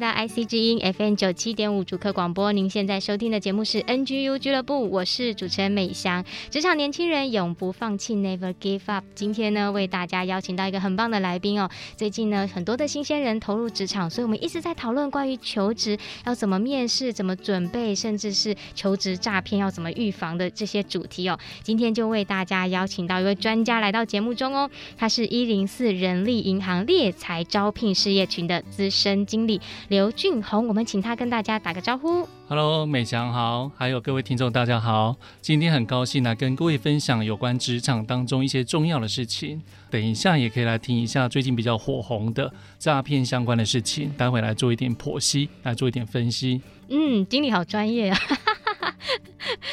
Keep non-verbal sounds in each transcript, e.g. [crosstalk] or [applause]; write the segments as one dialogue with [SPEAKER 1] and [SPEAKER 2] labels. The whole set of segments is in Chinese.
[SPEAKER 1] 到 IC 之音 FM 九七点五主客广播，您现在收听的节目是 NGU 俱乐部，我是主持人美香。职场年轻人永不放弃，Never give up。今天呢，为大家邀请到一个很棒的来宾哦。最近呢，很多的新鲜人投入职场，所以我们一直在讨论关于求职要怎么面试、怎么准备，甚至是求职诈骗要怎么预防的这些主题哦。今天就为大家邀请到一位专家来到节目中哦，他是一零四人力银行猎才招聘事业群的资深经理。刘俊宏，我们请他跟大家打个招呼。
[SPEAKER 2] Hello，美祥好，还有各位听众大家好，今天很高兴来跟各位分享有关职场当中一些重要的事情。等一下也可以来听一下最近比较火红的诈骗相关的事情，待会来做一点剖析，来做一点分析。
[SPEAKER 1] 嗯，经理好专业啊。[laughs]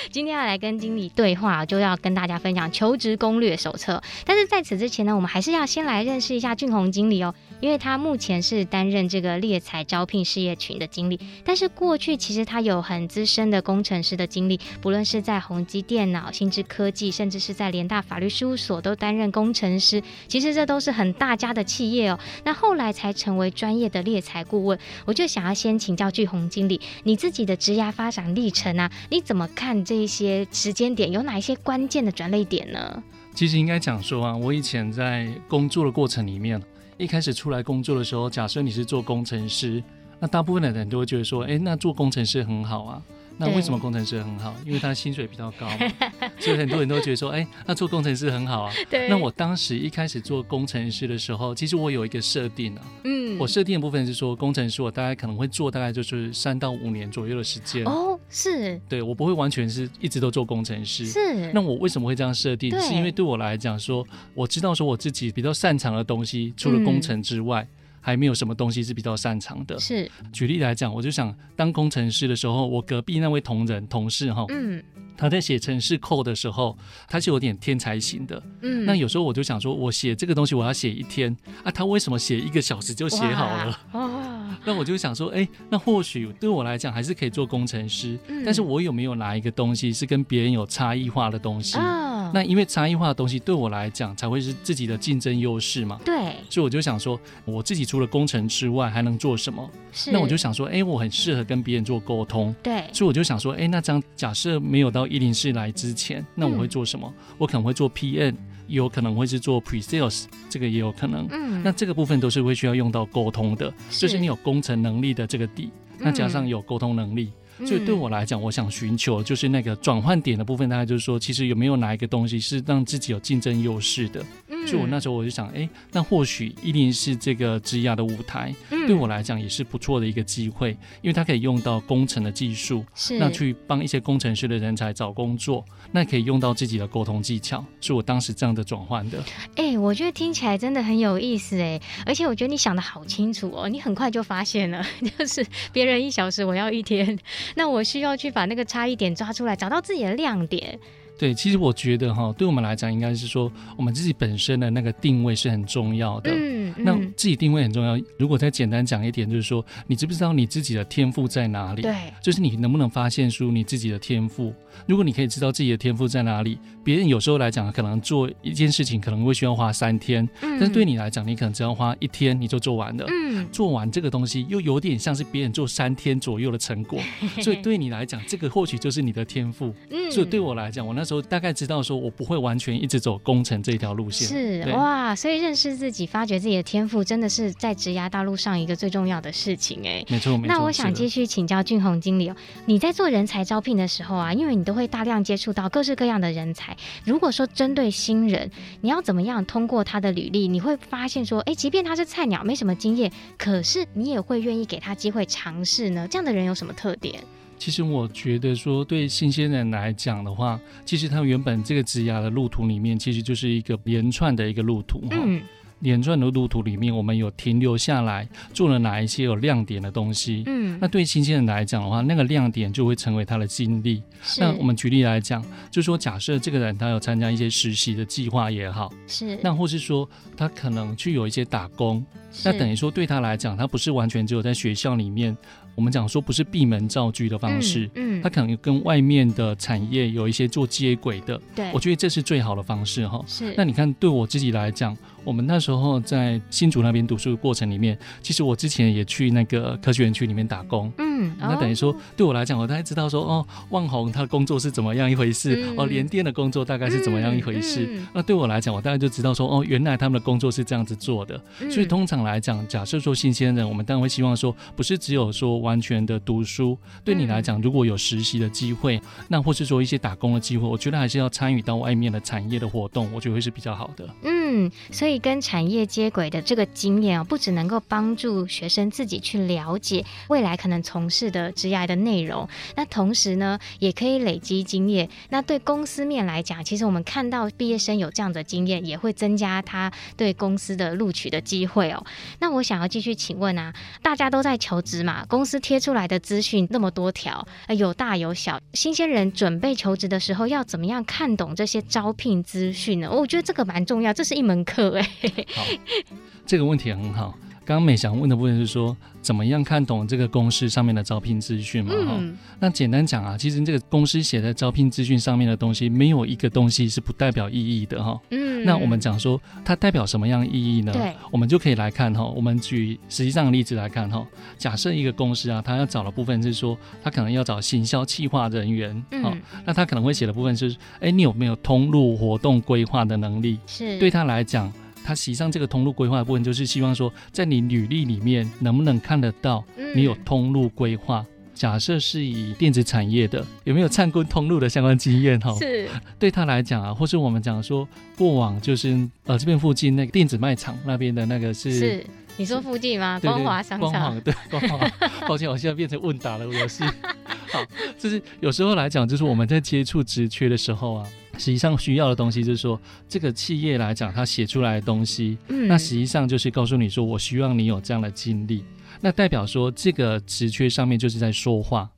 [SPEAKER 1] 今天要来跟经理对话，就要跟大家分享求职攻略手册。但是在此之前呢，我们还是要先来认识一下俊宏经理哦，因为他目前是担任这个猎才招聘事业群的经理，但是过去其实他有很资深的工程师的经历，不论是在宏基电脑、新知科技，甚至是在联大法律事务所都担任工程师。其实这都是很大家的企业哦。那后来才成为专业的猎才顾问。我就想要先请教巨宏经理，你自己的职涯发展历程啊，你怎么看这一些时间点？有哪一些关键的转捩点呢？
[SPEAKER 2] 其实应该讲说啊，我以前在工作的过程里面，一开始出来工作的时候，假设你是做工程师，那大部分的人都会觉得说，哎，那做工程师很好啊。那为什么工程师很好？因为他薪水比较高，[laughs] 所以很多人都觉得说，哎，那做工程师很好啊。对。那我当时一开始做工程师的时候，其实我有一个设定啊。嗯。我设定的部分是说，工程师我大概可能会做大概就是三到五年左右的时间。
[SPEAKER 1] 哦，是。
[SPEAKER 2] 对，我不会完全是一直都做工程师。
[SPEAKER 1] 是。
[SPEAKER 2] 那我为什么会这样设定？是因为对我来讲说，我知道说我自己比较擅长的东西，除了工程之外。还没有什么东西是比较擅长的。是，举例来讲，我就想当工程师的时候，我隔壁那位同仁同事哈，嗯，他在写程式 code 的时候，他是有点天才型的。嗯，那有时候我就想说，我写这个东西我要写一天啊，他为什么写一个小时就写好了？[laughs] 哦，那我就想说，哎、欸，那或许对我来讲还是可以做工程师，嗯，但是我有没有拿一个东西是跟别人有差异化的东西？哦那因为差异化的东西对我来讲才会是自己的竞争优势嘛。对。所以我就想说，我自己除了工程之外还能做什么？是。那我就想说，哎、欸，我很适合跟别人做沟通。对。所以我就想说，哎、欸，那这样假设没有到一零四来之前，那我会做什么？嗯、我可能会做 PM，也有可能会是做 Pre-sales，这个也有可能。嗯。那这个部分都是会需要用到沟通的，是就是你有工程能力的这个底，那加上有沟通能力。嗯所以对我来讲，我想寻求就是那个转换点的部分，大概就是说，其实有没有哪一个东西是让自己有竞争优势的？嗯，所以我那时候我就想，哎，那或许一定是这个职涯的舞台，对我来讲也是不错的一个机会，因为它可以用到工程的技术，是那去帮一些工程师的人才找工作，那可以用到自己的沟通技巧，是我当时这样的转换的。
[SPEAKER 1] 哎，我觉得听起来真的很有意思哎，而且我觉得你想的好清楚哦，你很快就发现了，[laughs] 就是别人一小时，我要一天。那我需要去把那个差异点抓出来，找到自己的亮点。
[SPEAKER 2] 对，其实我觉得哈，对我们来讲，应该是说我们自己本身的那个定位是很重要的。嗯，嗯，那自己定位很重要。如果再简单讲一点，就是说，你知不知道你自己的天赋在哪里？对，就是你能不能发现出你自己的天赋？如果你可以知道自己的天赋在哪里，别人有时候来讲，可能做一件事情可能会需要花三天，嗯，但是对你来讲，你可能只要花一天你就做完了。嗯，做完这个东西又有点像是别人做三天左右的成果，[laughs] 所以对你来讲，这个或许就是你的天赋。嗯，所以对我来讲，我那时候大概知道说，我不会完全一直走工程这条路线。是哇，
[SPEAKER 1] 所以认识自己、发掘自己的天赋，真的是在职涯道路上一个最重要的事情哎。
[SPEAKER 2] 没错，没错。
[SPEAKER 1] 那我想继续请教俊宏经理哦，你在做人才招聘的时候啊，因为你都会大量接触到各式各样的人才。如果说针对新人，你要怎么样通过他的履历，你会发现说，哎，即便他是菜鸟，没什么经验，可是你也会愿意给他机会尝试呢？这样的人有什么特点？
[SPEAKER 2] 其实我觉得说，对新鲜人来讲的话，其实他原本这个职涯的路途里面，其实就是一个连串的一个路途哈。嗯连串的路途里面，我们有停留下来做了哪一些有亮点的东西？嗯，那对新鲜人来讲的话，那个亮点就会成为他的经历。那我们举例来讲，就是说假设这个人他有参加一些实习的计划也好，是那或是说他可能去有一些打工，那等于说对他来讲，他不是完全只有在学校里面。我们讲说不是闭门造车的方式，嗯，他、嗯、可能跟外面的产业有一些做接轨的，对，我觉得这是最好的方式哈。是，那你看对我自己来讲，我们那时候在新竹那边读书的过程里面，其实我之前也去那个科学园区里面打工，嗯，那等于说对我来讲，我大概知道说哦，万红他的工作是怎么样一回事，嗯、哦，联电的工作大概是怎么样一回事。嗯嗯、那对我来讲，我大概就知道说哦，原来他们的工作是这样子做的。嗯、所以通常来讲，假设说新鲜人，我们当然会希望说，不是只有说。完全的读书，对你来讲，如果有实习的机会，那或是说一些打工的机会，我觉得还是要参与到外面的产业的活动，我觉得会是比较好的。
[SPEAKER 1] 嗯，所以跟产业接轨的这个经验啊，不只能够帮助学生自己去了解未来可能从事的职业的内容，那同时呢，也可以累积经验。那对公司面来讲，其实我们看到毕业生有这样的经验，也会增加他对公司的录取的机会哦。那我想要继续请问啊，大家都在求职嘛，公司贴出来的资讯那么多条，有大有小。新鲜人准备求职的时候，要怎么样看懂这些招聘资讯呢？我觉得这个蛮重要，这是一门课哎。
[SPEAKER 2] 好，[laughs] 这个问题很好。刚刚美翔问的部分是说，怎么样看懂这个公司上面的招聘资讯嘛？哈、嗯，那简单讲啊，其实这个公司写在招聘资讯上面的东西，没有一个东西是不代表意义的哈。嗯，那我们讲说它代表什么样意义呢？对，我们就可以来看哈。我们举实际上的例子来看哈。假设一个公司啊，他要找的部分是说，他可能要找行销企划人员，嗯，那他可能会写的部分是，哎，你有没有通路活动规划的能力？是，对他来讲。他实际上这个通路规划的部分，就是希望说，在你履历里面能不能看得到你有通路规划。嗯、假设是以电子产业的，有没有参观通路的相关经验？哈，是对他来讲啊，或是我们讲说过往就是呃这边附近那个电子卖场那边的那个是，
[SPEAKER 1] 是你说附近吗？光华商场。光华对，光华。[laughs]
[SPEAKER 2] 抱歉，我现在变成问答了，我是好，就是有时候来讲，就是我们在接触职缺的时候啊。实际上需要的东西就是说，这个企业来讲，它写出来的东西，嗯，那实际上就是告诉你说，我希望你有这样的经历，那代表说这个职缺上面就是在说话。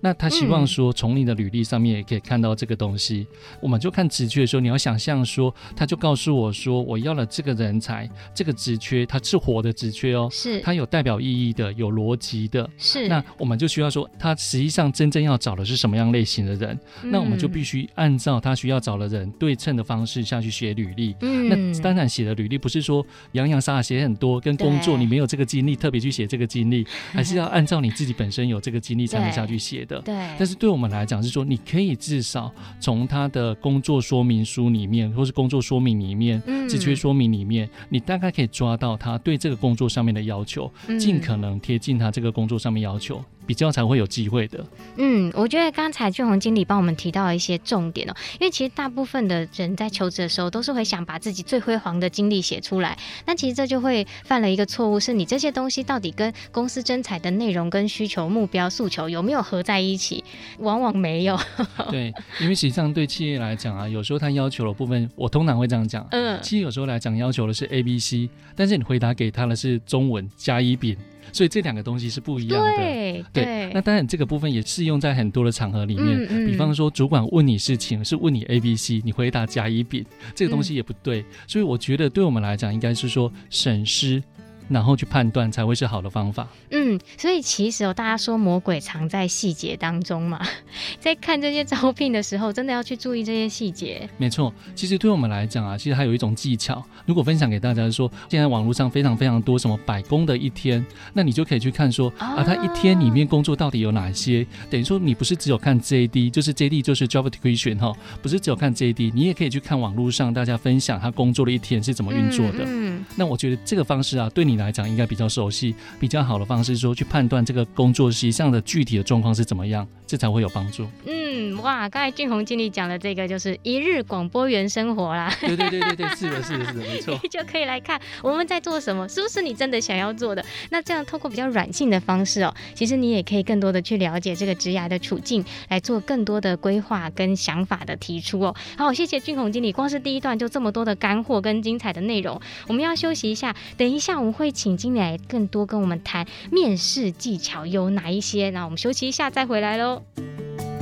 [SPEAKER 2] 那他希望说，从你的履历上面也可以看到这个东西。嗯、我们就看职缺的时候，你要想象说，他就告诉我说，我要了这个人才，这个职缺它是活的职缺哦，是它有代表意义的，有逻辑的。是那我们就需要说，他实际上真正要找的是什么样类型的人？嗯、那我们就必须按照他需要找的人对称的方式下去写履历。嗯，那当然写的履历不是说洋洋洒洒写很多，跟工作你没有这个经历特别去写这个经历，还是要按照你自己本身有这个经历才能下去写。对，但是对我们来讲是说，你可以至少从他的工作说明书里面，或是工作说明里面、职缺说明里面，你大概可以抓到他对这个工作上面的要求，尽可能贴近他这个工作上面要求。比较才会有机会的。嗯，
[SPEAKER 1] 我觉得刚才俊宏经理帮我们提到了一些重点哦，因为其实大部分的人在求职的时候都是会想把自己最辉煌的经历写出来，那其实这就会犯了一个错误，是你这些东西到底跟公司征才的内容、跟需求、目标、诉求有没有合在一起？往往没有。[laughs]
[SPEAKER 2] 对，因为实际上对企业来讲啊，有时候他要求的部分，我通常会这样讲，嗯，企业有时候来讲要求的是 A、B、C，但是你回答给他的是中文加一、丙。所以这两个东西是不一样的。对，那当然这个部分也适用在很多的场合里面。嗯嗯、比方说，主管问你事情是问你 A、B、C，你回答甲、乙、丙，这个东西也不对。嗯、所以我觉得对我们来讲，应该是说审视。然后去判断才会是好的方法。
[SPEAKER 1] 嗯，所以其实哦，大家说魔鬼藏在细节当中嘛，[laughs] 在看这些招聘的时候，真的要去注意这些细节。
[SPEAKER 2] 没错，其实对我们来讲啊，其实还有一种技巧，如果分享给大家说，现在网络上非常非常多什么百工的一天，那你就可以去看说啊，他一天里面工作到底有哪些？等于说你不是只有看 JD，就是 JD 就是 Job Description 哈，不是只有看 JD，你也可以去看网络上大家分享他工作的一天是怎么运作的。嗯，嗯，那我觉得这个方式啊，对你。来讲应该比较熟悉，比较好的方式说去判断这个工作实际上的具体的状况是怎么样，这才会有帮助。
[SPEAKER 1] 嗯，哇，刚才俊宏经理讲的这个就是一日广播员生活啦。
[SPEAKER 2] 对对对对对，[laughs] 是的，是的，是的，没错。[laughs]
[SPEAKER 1] 就可以来看我们在做什么，是不是你真的想要做的？那这样透过比较软性的方式哦，其实你也可以更多的去了解这个职涯的处境，来做更多的规划跟想法的提出哦。好，谢谢俊宏经理，光是第一段就这么多的干货跟精彩的内容。我们要休息一下，等一下我们会请经理来更多跟我们谈面试技巧有哪一些。那我们休息一下再回来喽。Tchau!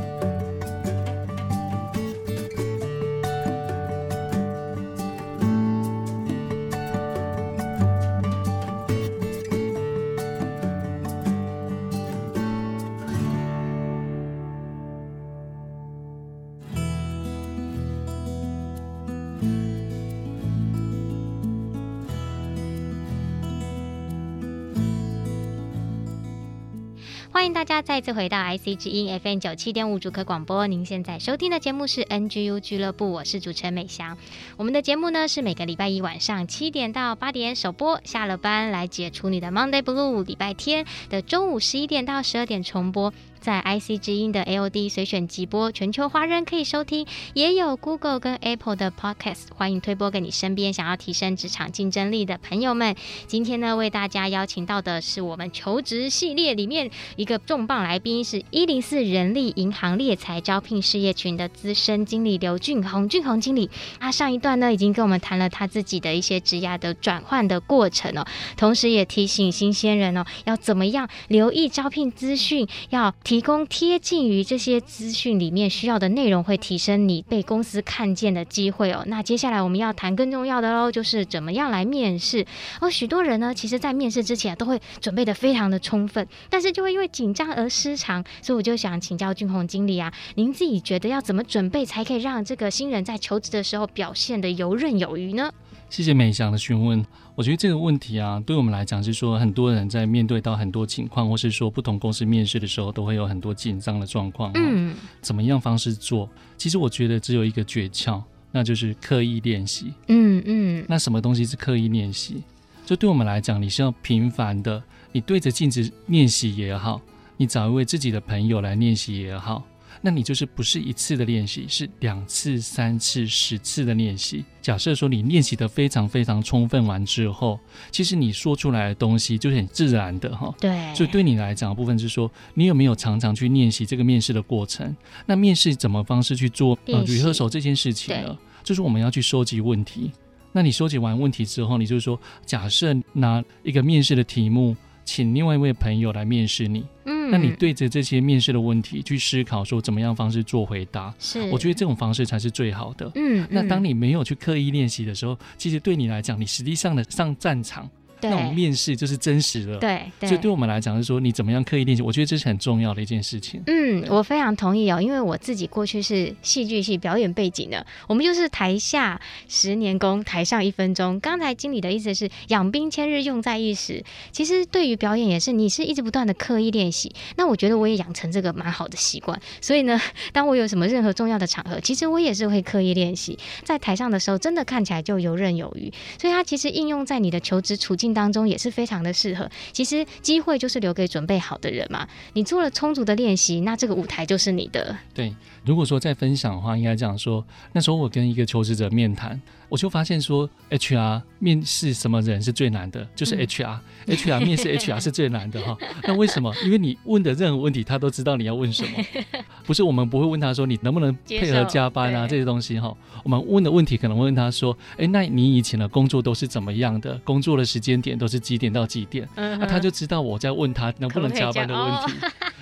[SPEAKER 1] 欢迎大家再次回到 IC 之音 FM 九七点五主客广播。您现在收听的节目是 NGU 俱乐部，我是主持人美翔。我们的节目呢是每个礼拜一晚上七点到八点首播，下了班来解除你的 Monday Blue。礼拜天的中午十一点到十二点重播。在 IC 之音的 AOD 随选即播，全球华人可以收听，也有 Google 跟 Apple 的 Podcast，欢迎推播给你身边想要提升职场竞争力的朋友们。今天呢，为大家邀请到的是我们求职系列里面一个重磅来宾，是一零四人力银行猎才招聘事业群的资深经理刘俊宏，俊宏经理。他上一段呢，已经跟我们谈了他自己的一些职涯的转换的过程哦，同时也提醒新鲜人哦，要怎么样留意招聘资讯，要提。提供贴近于这些资讯里面需要的内容，会提升你被公司看见的机会哦。那接下来我们要谈更重要的喽，就是怎么样来面试。而许多人呢，其实在面试之前都会准备得非常的充分，但是就会因为紧张而失常。所以我就想请教俊宏经理啊，您自己觉得要怎么准备才可以让这个新人在求职的时候表现得游刃有余呢？
[SPEAKER 2] 谢谢美翔的询问。我觉得这个问题啊，对我们来讲是说，很多人在面对到很多情况，或是说不同公司面试的时候，都会有很多紧张的状况。嗯，怎么样方式做？其实我觉得只有一个诀窍，那就是刻意练习。嗯嗯。那什么东西是刻意练习？就对我们来讲，你是要频繁的，你对着镜子练习也好，你找一位自己的朋友来练习也好。那你就是不是一次的练习，是两次、三次、十次的练习。假设说你练习的非常非常充分完之后，其实你说出来的东西就很自然的哈。对。所以对你来讲的部分是说，你有没有常常去练习这个面试的过程？那面试怎么方式去做呃 rehearsal 这件事情呢？就是我们要去收集问题。那你收集完问题之后，你就是说，假设拿一个面试的题目。请另外一位朋友来面试你，嗯，那你对着这些面试的问题去思考，说怎么样方式做回答，是，我觉得这种方式才是最好的，嗯，嗯，那当你没有去刻意练习的时候，其实对你来讲，你实际上的上战场。那种面试就是真实的，对，对，所以对我们来讲，是说你怎么样刻意练习，我觉得这是很重要的一件事情。
[SPEAKER 1] 嗯，我非常同意哦，因为我自己过去是戏剧系表演背景的，我们就是台下十年功，台上一分钟。刚才经理的意思是养兵千日，用在一时。其实对于表演也是，你是一直不断的刻意练习。那我觉得我也养成这个蛮好的习惯。所以呢，[laughs] 当我有什么任何重要的场合，其实我也是会刻意练习，在台上的时候，真的看起来就游刃有余。所以它其实应用在你的求职处境当中也是非常的适合。其实机会就是留给准备好的人嘛。你做了充足的练习，那这个舞台就是你的。
[SPEAKER 2] 对，如果说在分享的话，应该这样说：那时候我跟一个求职者面谈。我就发现说，HR 面试什么人是最难的，就是 HR，HR、嗯、HR 面试 HR 是最难的哈。[laughs] 那为什么？因为你问的任何问题，他都知道你要问什么。[laughs] 不是我们不会问他说你能不能配合加班啊这些东西哈。我们问的问题可能会问他说，哎，那你以前的工作都是怎么样的？工作的时间点都是几点到几点？那、嗯啊、他就知道我在问他能不能加班的问题。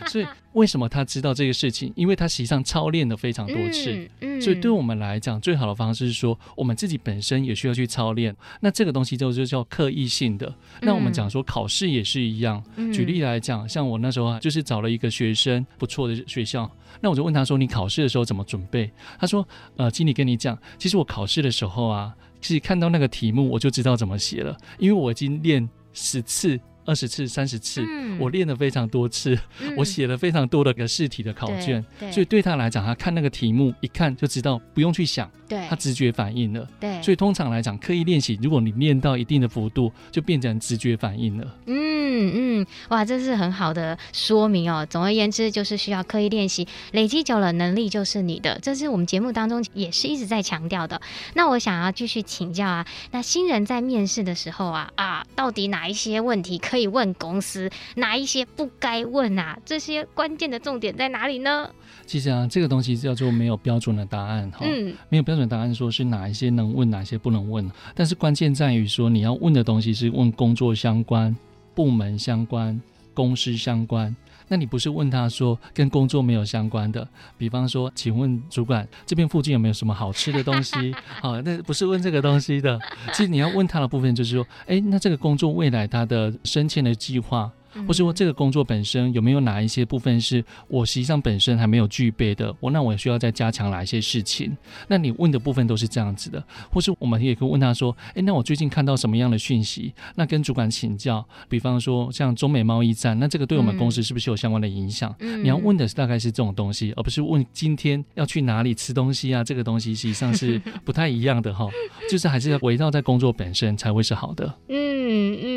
[SPEAKER 2] 所以为什么他知道这个事情？因为他实际上操练了非常多次。嗯嗯、所以对我们来讲，最好的方式是说，我们自己。本身也需要去操练，那这个东西就就叫刻意性的。那我们讲说考试也是一样。举例来讲，像我那时候就是找了一个学生不错的学校，那我就问他说：“你考试的时候怎么准备？”他说：“呃，经理跟你讲，其实我考试的时候啊，其实看到那个题目我就知道怎么写了，因为我已经练十次。”二十次、三十次，嗯、我练了非常多次，嗯、我写了非常多的个试题的考卷，所以对他来讲，他看那个题目一看就知道，不用去想，
[SPEAKER 1] 对，
[SPEAKER 2] 他直觉反应了，
[SPEAKER 1] 对，
[SPEAKER 2] 所以通常来讲，刻意练习，如果你练到一定的幅度，就变成直觉反应了。
[SPEAKER 1] 嗯嗯，哇，这是很好的说明哦。总而言之，就是需要刻意练习，累积久了，能力就是你的。这是我们节目当中也是一直在强调的。那我想要继续请教啊，那新人在面试的时候啊啊，到底哪一些问题可以问公司，哪一些不该问啊？这些关键的重点在哪里呢？
[SPEAKER 2] 其实啊，这个东西叫做没有标准的答案哈，嗯，没有标准答案说是哪一些能问，哪些不能问。但是关键在于说，你要问的东西是问工作相关、部门相关、公司相关。那你不是问他说跟工作没有相关的，比方说，请问主管这边附近有没有什么好吃的东西？好，[laughs] 那不是问这个东西的。其实你要问他的部分就是说，哎，那这个工作未来他的升迁的计划。或是说这个工作本身有没有哪一些部分是我实际上本身还没有具备的？我那我需要再加强哪一些事情？那你问的部分都是这样子的，或是我们也可以问他说：诶，那我最近看到什么样的讯息？那跟主管请教。比方说像中美贸易战，那这个对我们公司是不是有相关的影响？你要问的是大概是这种东西，而不是问今天要去哪里吃东西啊？这个东西实际上是不太一样的哈，[laughs] 就是还是要围绕在工作本身才会是好的。
[SPEAKER 1] 嗯嗯，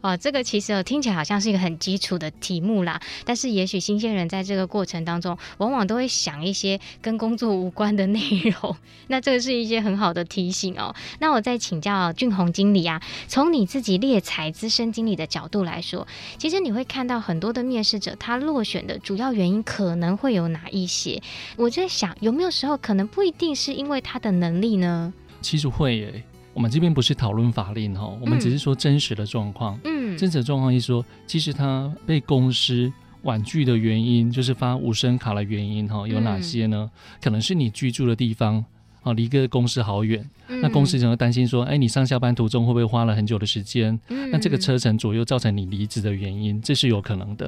[SPEAKER 1] 哦，这个其实听起来好像是。一个很基础的题目啦，但是也许新鲜人在这个过程当中，往往都会想一些跟工作无关的 [laughs] 内容。那这个是一些很好的提醒哦。那我再请教俊宏经理啊，从你自己猎才资深经理的角度来说，其实你会看到很多的面试者，他落选的主要原因可能会有哪一些？我在想，有没有时候可能不一定是因为他的能力呢？
[SPEAKER 2] 其实会耶。我们这边不是讨论法令哈，我们只是说真实的状况。嗯，真实的状况是说，其实他被公司婉拒的原因，就是发无声卡的原因哈，有哪些呢？可能是你居住的地方啊，离个公司好远。那公司可能会担心说，哎，你上下班途中会不会花了很久的时间？那这个车程左右造成你离职的原因，这是有可能的。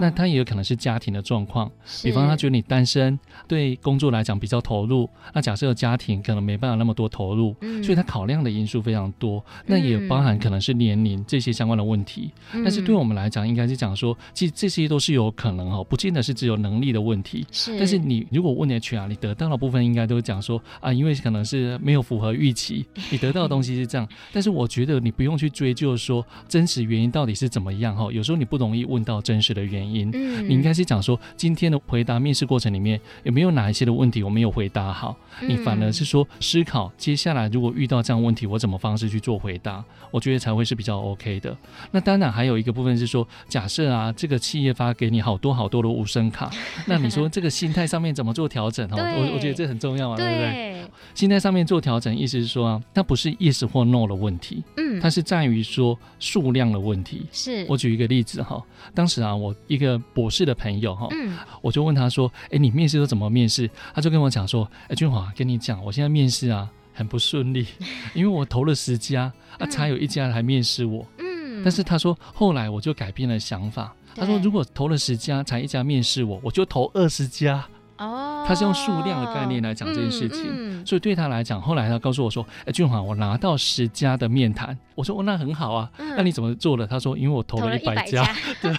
[SPEAKER 2] 那他也有可能是家庭的状况，比方他觉得你单身，对工作来讲比较投入。那假设有家庭，可能没办法那么多投入，所以他考量的因素非常多。那也包含可能是年龄这些相关的问题。但是对我们来讲，应该是讲说，其实这些都是有可能哈，不见得是只有能力的问题。是。但是你如果问 HR，你得到的部分应该都讲说啊，因为可能是没有符合预期，你得到的东西是这样。但是我觉得你不用去追究说真实原因到底是怎么样哈。有时候你不容易问到真实的原因。嗯，你应该是讲说今天的回答面试过程里面有没有哪一些的问题我没有回答好？你反而是说思考接下来如果遇到这样问题，我怎么方式去做回答？我觉得才会是比较 OK 的。那当然还有一个部分是说，假设啊这个企业发给你好多好多的无声卡，那你说这个心态上面怎么做调整？哈，我我觉得这很重要啊，对不对？心态上面做调整，意思是说啊，它不是 yes 或 no 的问题，嗯，它是在于说数量的问题。是。我举一个例子哈，当时啊我一个博士的朋友哈，嗯，我就问他说，哎，你面试都怎么面试？他就跟我讲说，哎，俊华跟你讲，我现在面试啊很不顺利，[laughs] 因为我投了十家啊，才有一家来面试我，嗯，但是他说后来我就改变了想法，他说如果投了十家才一家面试我，我就投二十家。哦，他是用数量的概念来讲这件事情，嗯嗯、所以对他来讲，后来他告诉我说：“哎、欸，俊华，我拿到十家的面谈。”我说：“哦，那很好啊，嗯、那你怎么做的？”他说：“因为我投了一百家。家” [laughs] 对，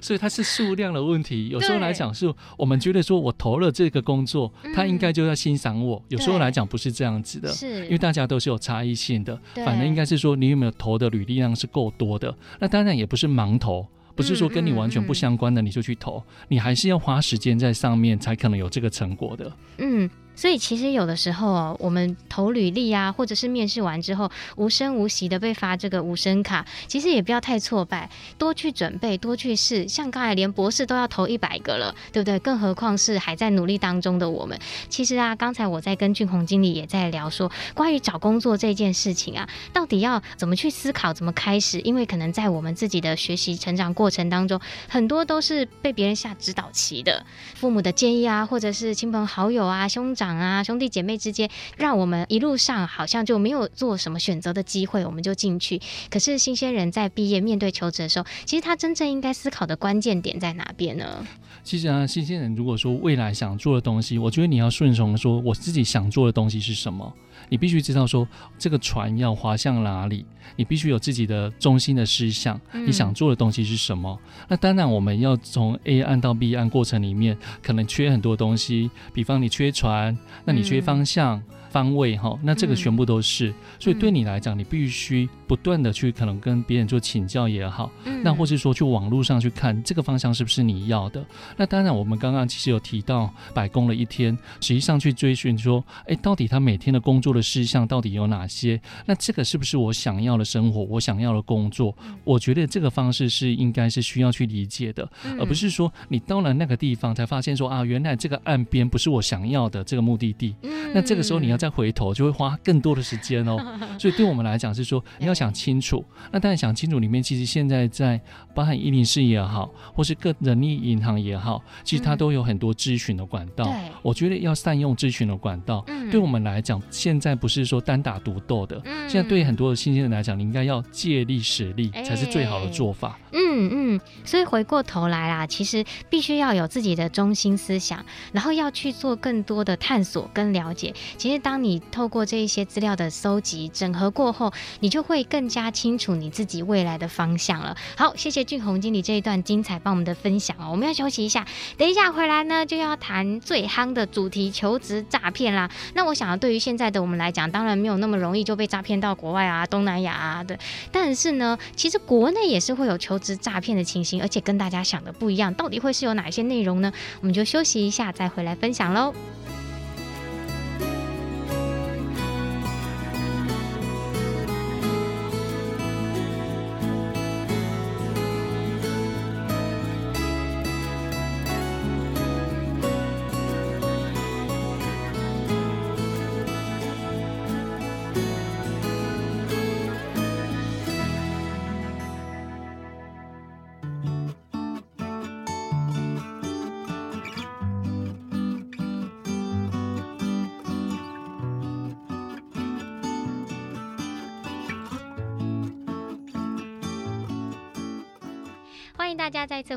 [SPEAKER 2] 所以他是数量的问题。有时候来讲，是我们觉得说我投了这个工作，他应该就要欣赏我。有时候来讲不是这样子的，是因为大家都是有差异性的。反正应该是说你有没有投的履历量是够多的。那当然也不是盲投。不是说跟你完全不相关的你就去投，你还是要花时间在上面才可能有这个成果的。嗯。所以其实有的时候哦，我们投履历啊，或者是面试完之后无声无息的被发这个无声卡，其实也不要太挫败，多去准备，多去试。像刚才连博士都要投一百个了，对不对？更何况是还在努力当中的我们。其实啊，刚才我在跟俊宏经理也在聊说，关于找工作这件事情啊，到底要怎么去思考，怎么开始？因为可能在我们自己的学习成长过程当中，很多都是被别人下指导棋的，父母的建议啊，或者是亲朋好友啊，兄长啊，兄弟姐妹之间，让我们一路上好像就没有做什么选择的机会，我们就进去。可是新鲜人在毕业面对求职的时候，其实他真正应该思考的关键点在哪边呢？其实啊，新鲜人如果说未来想做的东西，我觉得你要顺从说，我自己想做的东西是什么。你必须知道说，这个船要划向哪里，你必须有自己的中心的思想，你想做的东西是什么？嗯、那当然，我们要从 A 岸到 B 岸过程里面，可能缺很多东西，比方你缺船，那你缺方向。嗯方位哈，那这个全部都是。嗯、所以对你来讲，你必须不断的去可能跟别人做请教也好，嗯、那或是说去网络上去看这个方向是不是你要的。那当然，我们刚刚其实有提到白宫了一天，实际上去追寻说，哎，到底他每天的工作的事项到底有哪些？那这个是不是我想要的生活，我想要的工作？我觉得这个方式是应该是需要去理解的，而不是说你到了那个地方才发现说啊，原来这个岸边不是我想要的这个目的地。那这个时候你要再回头，就会花更多的时间哦。[laughs] 所以对我们来讲是说，你要想清楚。那当然想清楚里面，其实现在在包含一零四也好，或是各人力银行也好，其实它都有很多咨询的管道。我觉得要善用咨询的管道。嗯对我们来讲，现在不是说单打独斗的。嗯现在对很多的新鲜人来讲，你应该要借力使力，才是最好的做法。
[SPEAKER 1] 嗯嗯。所以回过头来啦，其实必须要有自己的中心思想，然后要去做更多的探索跟了解。其实当当你透过这一些资料的搜集、整合过后，你就会更加清楚你自己未来的方向了。好，谢谢俊宏经理这一段精彩帮我们的分享哦。我们要休息一下，等一下回来呢，就要谈最夯的主题——求职诈骗啦。那我想要对于现在的我们来讲，当然没有那么容易就被诈骗到国外啊、东南亚啊的。但是呢，其实国内也是会有求职诈骗的情形，而且跟大家想的不一样。到底会是有哪些内容呢？我们就休息一下，再回来分享喽。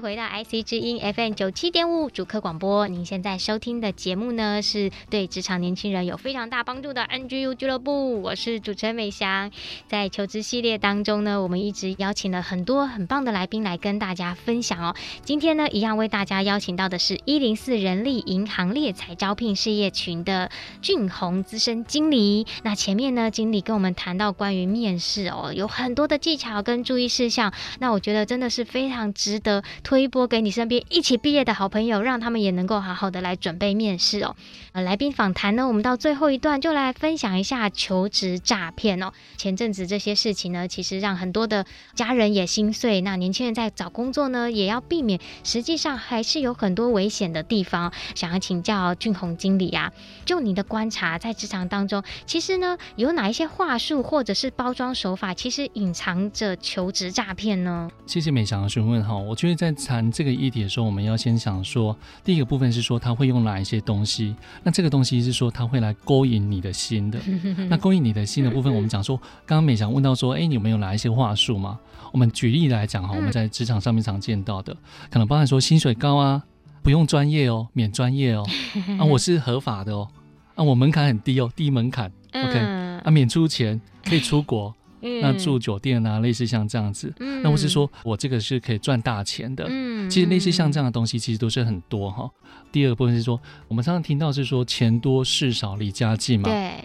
[SPEAKER 1] 回到 IC 之音 FM 九七点五主客广播。您现在收听的节目呢，是对职场年轻人有非常大帮助的 NGU 俱乐部。我是主持人美翔。在求职系列当中呢，我们一直邀请了很多很棒的来宾来跟大家分享哦。今天呢，一样为大家邀请到的是一零四人力银行猎才招聘事业群的俊宏资深经理。那前面呢，经理跟我们谈到关于面试哦，有很多的技巧跟注意事项。那我觉得真的是非常。值得推播给你身边一起毕业的好朋友，让他们也能够好好的来准备面试哦。呃，来宾访谈呢，我们到最后一段就来分享一下求职诈骗哦。前阵子这些事情呢，其实让很多的家人也心碎。那年轻人在找工作呢，也要避免。实际上还是有很多危险的地方。想要请教俊宏经理啊，就你的观察，在职场当中，其实呢，有哪一些话术或者是包装手法，其实隐藏着求职诈骗呢？
[SPEAKER 2] 谢谢美翔的询问哈。我觉得在谈这个议题的时候，我们要先想说，第一个部分是说他会用哪一些东西。那这个东西是说他会来勾引你的心的。[laughs] 那勾引你的心的部分，我们讲说，刚刚美翔问到说，哎，你有没有哪一些话术吗？我们举例来讲哈，我们在职场上面常见到的，可能包含说薪水高啊，不用专业哦，免专业哦，[laughs] 啊，我是合法的哦，啊，我门槛很低哦，低门槛，OK，啊，免出钱，可以出国。那住酒店啊，类似像这样子，嗯、那或是说我这个是可以赚大钱的，嗯，其实类似像这样的东西，其实都是很多哈。第二个部分是说，我们常常听到是说钱多事少离家近嘛，对，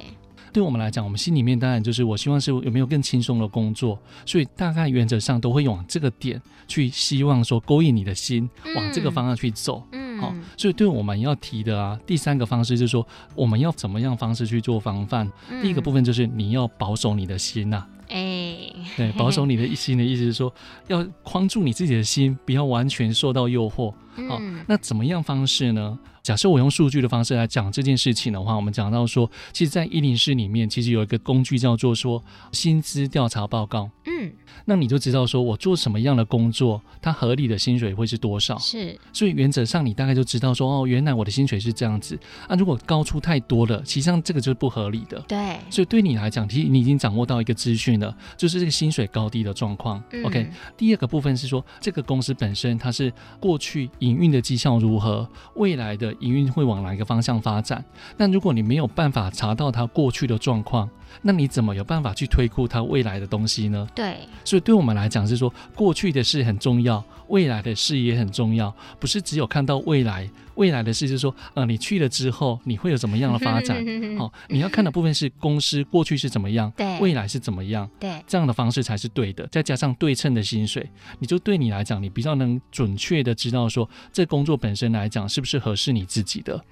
[SPEAKER 2] 对我们来讲，我们心里面当然就是我希望是有没有更轻松的工作，所以大概原则上都会往这个点去，希望说勾引你的心，往这个方向去走，嗯，好，所以对我们要提的啊，第三个方式就是说，我们要怎么样方式去做防范？嗯、第一个部分就是你要保守你的心呐、啊。对，保守你的心的意思是说，要框住你自己的心，不要完全受到诱惑。好，那怎么样方式呢？假设我用数据的方式来讲这件事情的话，我们讲到说，其实，在一零四里面，其实有一个工具叫做说薪资调查报告。嗯，那你就知道说我做什么样的工作，它合理的薪水会是多少。是，所以原则上你大概就知道说，哦，原来我的薪水是这样子。啊，如果高出太多了，实际上这个就是不合理的。对，所以对你来讲，其实你已经掌握到一个资讯了，就是这个薪水高低的状况。嗯、OK，第二个部分是说，这个公司本身它是过去营运的绩效如何，未来的营运会往哪一个方向发展？但如果你没有办法查到它过去的状况，那你怎么有办法去推估它未来的东西呢？
[SPEAKER 1] 对，
[SPEAKER 2] 所以对我们来讲是说，过去的事很重要，未来的事也很重要，不是只有看到未来。未来的事就是说，呃，你去了之后，你会有怎么样的发展？[laughs] 好、哦，你要看的部分是公司过去是怎么样，
[SPEAKER 1] 对，
[SPEAKER 2] 未来是怎么样，
[SPEAKER 1] 对，
[SPEAKER 2] 这样的方式才是对的。再加上对称的薪水，你就对你来讲，你比较能准确的知道说，这工作本身来讲是不是合适你自己的。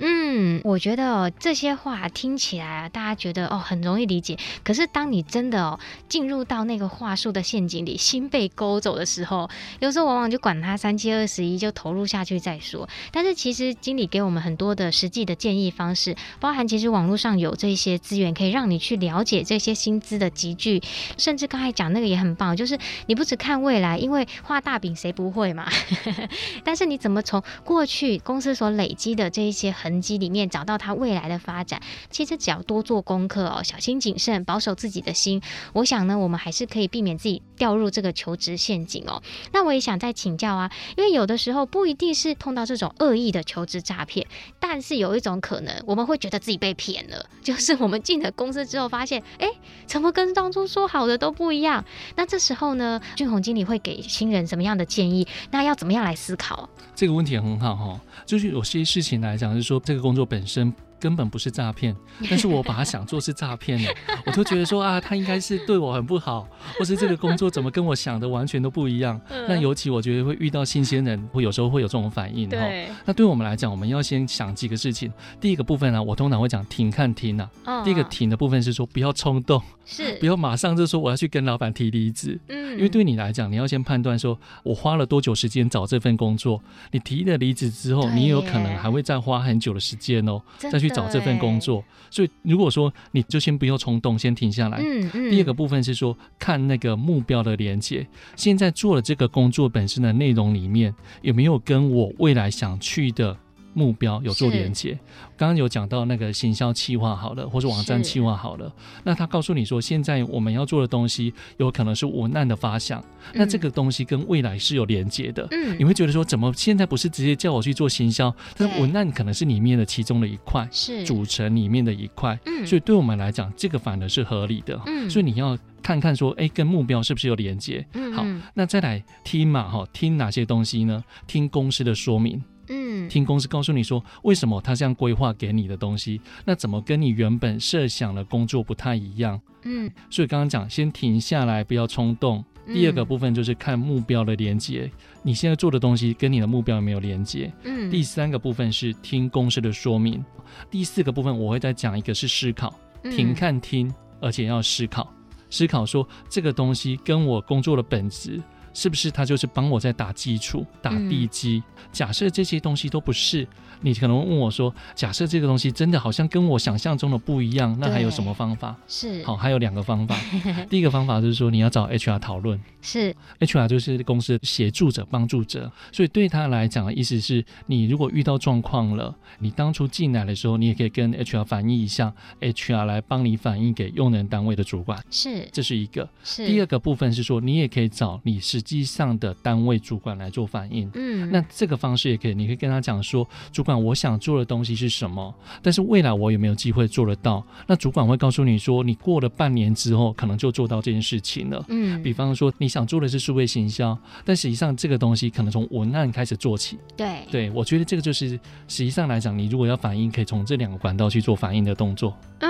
[SPEAKER 1] 嗯，我觉得哦，这些话听起来啊，大家觉得哦很容易理解。可是当你真的哦进入到那个话术的陷阱里，心被勾走的时候，有时候往往就管他三七二十一，就投入下去再说。但是其实经理给我们很多的实际的建议方式，包含其实网络上有这些资源可以让你去了解这些薪资的集聚，甚至刚才讲那个也很棒，就是你不只看未来，因为画大饼谁不会嘛？[laughs] 但是你怎么从过去公司所累积的这一些很痕迹里面找到他未来的发展，其实只要多做功课哦，小心谨慎，保守自己的心，我想呢，我们还是可以避免自己掉入这个求职陷阱哦。那我也想再请教啊，因为有的时候不一定是碰到这种恶意的求职诈骗，但是有一种可能，我们会觉得自己被骗了，[laughs] 就是我们进了公司之后发现，哎，怎么跟当初说好的都不一样？那这时候呢，俊宏经理会给新人什么样的建议？那要怎么样来思考？
[SPEAKER 2] 这个问题很好哈，就是有些事情来讲，是说这个工作本身。根本不是诈骗，但是我把它想做是诈骗的，[laughs] 我就觉得说啊，他应该是对我很不好，或是这个工作怎么跟我想的完全都不一样。[laughs] 那尤其我觉得会遇到新鲜人，会有时候会有这种反应。对。那对我们来讲，我们要先想几个事情。第一个部分呢、啊，我通常会讲停看停啊。第一个停的部分是说不要冲动，是 [laughs] 不要马上就说我要去跟老板提离职。嗯。因为对你来讲，你要先判断说我花了多久时间找这份工作，你提了离职之后，你也有可能还会再花很久的时间哦，再去。找这份工作，所以如果说你就先不要冲动，先停下来。嗯嗯。第二个部分是说，看那个目标的连接，现在做的这个工作本身的内容里面有没有跟我未来想去的。目标有做连接，刚刚有讲到那个行销企划好了，或是网站企划好了，那他告诉你说，现在我们要做的东西有可能是文案的发想，嗯，那这个东西跟未来是有连接的。嗯，你会觉得说，怎么现在不是直接叫我去做行销？但是文案可能是里面的其中的一块，是组成里面的一块。嗯，所以对我们来讲，这个反而是合理的。嗯，所以你要看看说，哎，跟目标是不是有连接？嗯，好，那再来听嘛，哈，听哪些东西呢？听公司的说明。嗯，听公司告诉你说，为什么他这样规划给你的东西，那怎么跟你原本设想的工作不太一样？嗯，所以刚刚讲，先停下来，不要冲动。第二个部分就是看目标的连接，你现在做的东西跟你的目标有没有连接？嗯，第三个部分是听公司的说明。第四个部分我会再讲一个是思考，停看听，而且要思考，思考说这个东西跟我工作的本质。是不是他就是帮我在打基础、打地基？嗯、假设这些东西都不是，你可能问我说：“假设这个东西真的好像跟我想象中的不一样，那还有什么方法？”是好，还有两个方法。[laughs] 第一个方法就是说你要找 HR 讨论，是 HR 就是公司协助者、帮助者，所以对他来讲的意思是你如果遇到状况了，你当初进来的时候，你也可以跟 HR 反映一下，HR 来帮你反映给用人单位的主管。是，这是一个。是第二个部分是说，你也可以找你是。机上的单位主管来做反应，嗯，那这个方式也可以，你可以跟他讲说，主管，我想做的东西是什么，但是未来我有没有机会做得到？那主管会告诉你说，你过了半年之后，可能就做到这件事情了，嗯，比方说你想做的是数位行销，但实际上这个东西可能从文案开始做起，对，对我觉得这个就是实际上来讲，你如果要反应，可以从这两个管道去做反应的动作，嗯。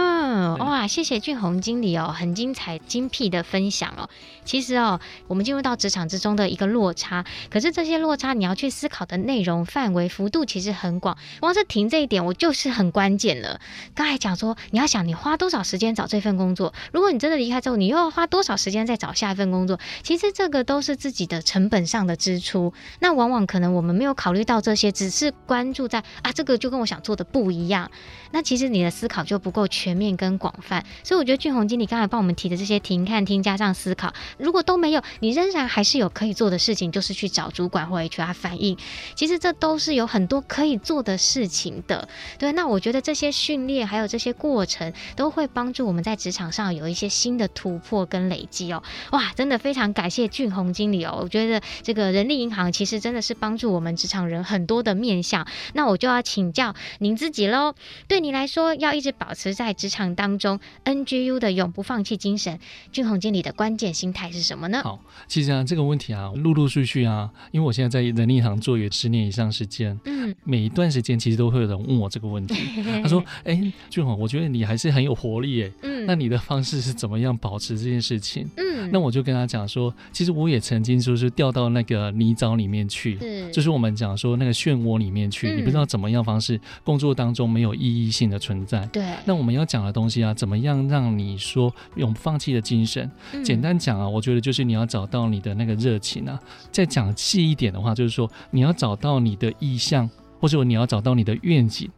[SPEAKER 2] 哇，谢谢俊宏经理哦，很精彩精辟的分享哦。其实哦，我们进入到职场之中的一个落差，可是这些落差你要去思考的内容范围幅度其实很广。光是停这一点，我就是很关键了。刚才讲说，你要想你花多少时间找这份工作，如果你真的离开之后，你又要花多少时间再找下一份工作，其实这个都是自己的成本上的支出。那往往可能我们没有考虑到这些，只是关注在啊，这个就跟我想做的不一样。那其实你的思考就不够全面跟广广泛，所以我觉得俊宏经理刚才帮我们提的这些停、看、听加上思考，如果都没有，你仍然还是有可以做的事情，就是去找主管或 HR 反映。其实这都是有很多可以做的事情的。对，那我觉得这些训练还有这些过程，都会帮助我们在职场上有一些新的突破跟累积哦。哇，真的非常感谢俊宏经理哦。我觉得这个人力银行其实真的是帮助我们职场人很多的面向。那我就要请教您自己喽。对你来说，要一直保持在职场当
[SPEAKER 1] 当中，NGU 的永不放弃精神，俊宏经理的关键心态是什么呢？
[SPEAKER 2] 好，其实啊，这个问题啊，陆陆续续啊，因为我现在在人力银行做也十年以上时间，嗯，每一段时间其实都会有人问我这个问题。[laughs] 他说：“哎、欸，俊宏，我觉得你还是很有活力诶，嗯，那你的方式是怎么样保持这件事情？”嗯，那我就跟他讲说，其实我也曾经就是掉到那个泥沼里面去，是，就是我们讲说那个漩涡里面去，嗯、你不知道怎么样方式工作当中没有意义性的存在。对，那我们要讲的东西啊，怎么样让你说永不放弃的精神？嗯、简单讲啊，我觉得就是你要找到你的那个热情啊。再讲细一点的话，就是说你要找到你的意向，或者说你要找到你的愿景。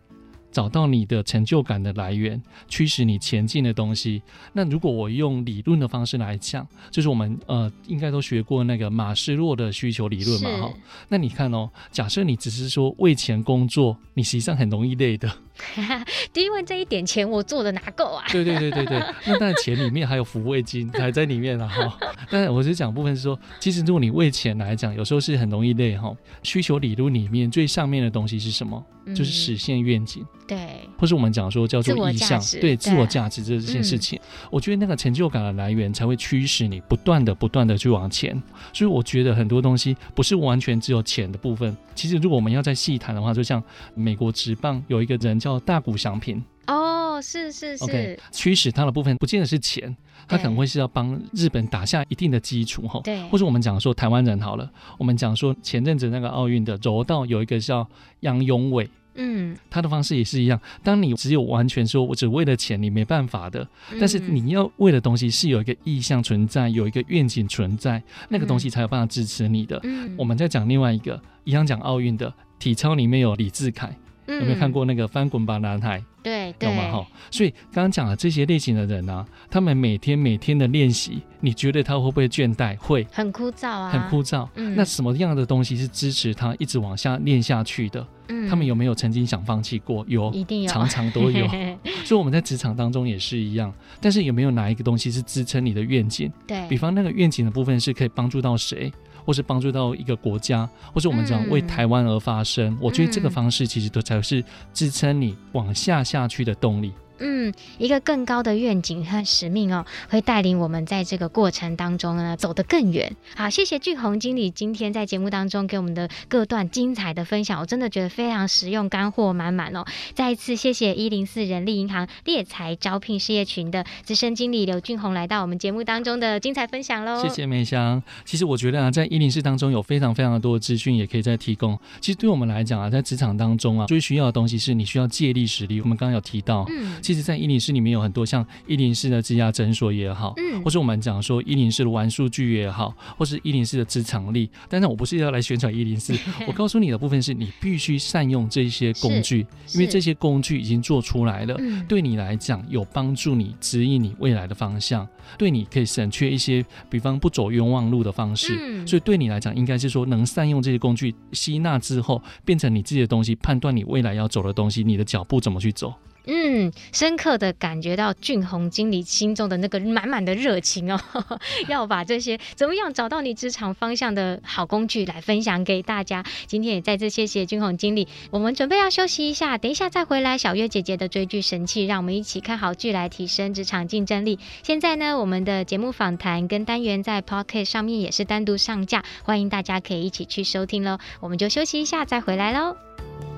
[SPEAKER 2] 找到你的成就感的来源，驱使你前进的东西。那如果我用理论的方式来讲，就是我们呃应该都学过那个马斯洛的需求理论嘛哈。那你看哦，假设你只是说为钱工作，你实际上很容易累的。[laughs]
[SPEAKER 1] 因为这一点钱我做的哪够啊？
[SPEAKER 2] 对对对对对，[laughs] 那当然钱里面还有抚慰金还在里面了哈。但是我是讲部分是说，其实如果你为钱来讲，有时候是很容易累哈。需求理论里面最上面的东西是什么？嗯、就是实现愿景。对，或是我们讲说叫做意向，对自我价值这件事情，嗯、我觉得那个成就感的来源才会驱使你不断的不断的去往前。所以我觉得很多东西不是完全只有钱的部分。其实如果我们要再细谈的话，就像美国职棒有一个人叫大股商品
[SPEAKER 1] 哦，是是是，okay,
[SPEAKER 2] 驱使他的部分不见得是钱，他可能会是要帮日本打下一定的基础哈。对，或者我们讲说台湾人好了，我们讲说前阵子那个奥运的柔道有一个叫杨永伟。嗯，他的方式也是一样。当你只有完全说我只为了钱，你没办法的。但是你要为的东西是有一个意向存在，有一个愿景存在，那个东西才有办法支持你的。嗯，我们再讲另外一个，一样讲奥运的体操里面有李志凯，有没有看过那个翻滚吧男孩？对，有吗？哈，所以刚刚讲的这些类型的人啊，他们每天每天的练习，你觉得他会不会倦怠？会，
[SPEAKER 1] 很枯燥啊，
[SPEAKER 2] 很枯燥。嗯，那什么样的东西是支持他一直往下练下去的？嗯，他们有没有曾经想放弃过？有，一定有，常常都有。[laughs] 所以我们在职场当中也是一样。但是有没有哪一个东西是支撑你的愿景？对，比方那个愿景的部分是可以帮助到谁？或是帮助到一个国家，或是我们讲为台湾而发声，嗯、我觉得这个方式其实都才是支撑你往下下去的动力。
[SPEAKER 1] 嗯，一个更高的愿景和使命哦，会带领我们在这个过程当中呢走得更远。好，谢谢俊宏经理今天在节目当中给我们的各段精彩的分享，我真的觉得非常实用，干货满满哦。再一次谢谢一零四人力银行猎才招聘事业群的资深经理刘俊宏来到我们节目当中的精彩分享喽。
[SPEAKER 2] 谢谢梅香。其实我觉得啊，在一零四当中有非常非常的多的资讯也可以再提供。其实对我们来讲啊，在职场当中啊，最需要的东西是你需要借力使力。我们刚刚有提到，嗯。其实，在一零四里面有很多像一零四的职涯诊所也好，嗯，或是我们讲说一零四的玩数据也好，或是一零四的职场力。但是我不是要来宣传一零四，[laughs] 我告诉你的部分是你必须善用这些工具，因为这些工具已经做出来了，对你来讲有帮助，你指引你未来的方向，对你可以省却一些，比方不走冤枉路的方式。所以对你来讲，应该是说能善用这些工具，吸纳之后变成你自己的东西，判断你未来要走的东西，你的脚步怎么去走。
[SPEAKER 1] 嗯，深刻的感觉到俊宏经理心中的那个满满的热情哦，[laughs] 要把这些怎么样找到你职场方向的好工具来分享给大家。今天也再次谢谢俊宏经理，我们准备要休息一下，等一下再回来。小月姐姐的追剧神器，让我们一起看好剧来提升职场竞争力。现在呢，我们的节目访谈跟单元在 Pocket 上面也是单独上架，欢迎大家可以一起去收听喽。我们就休息一下，再回来喽。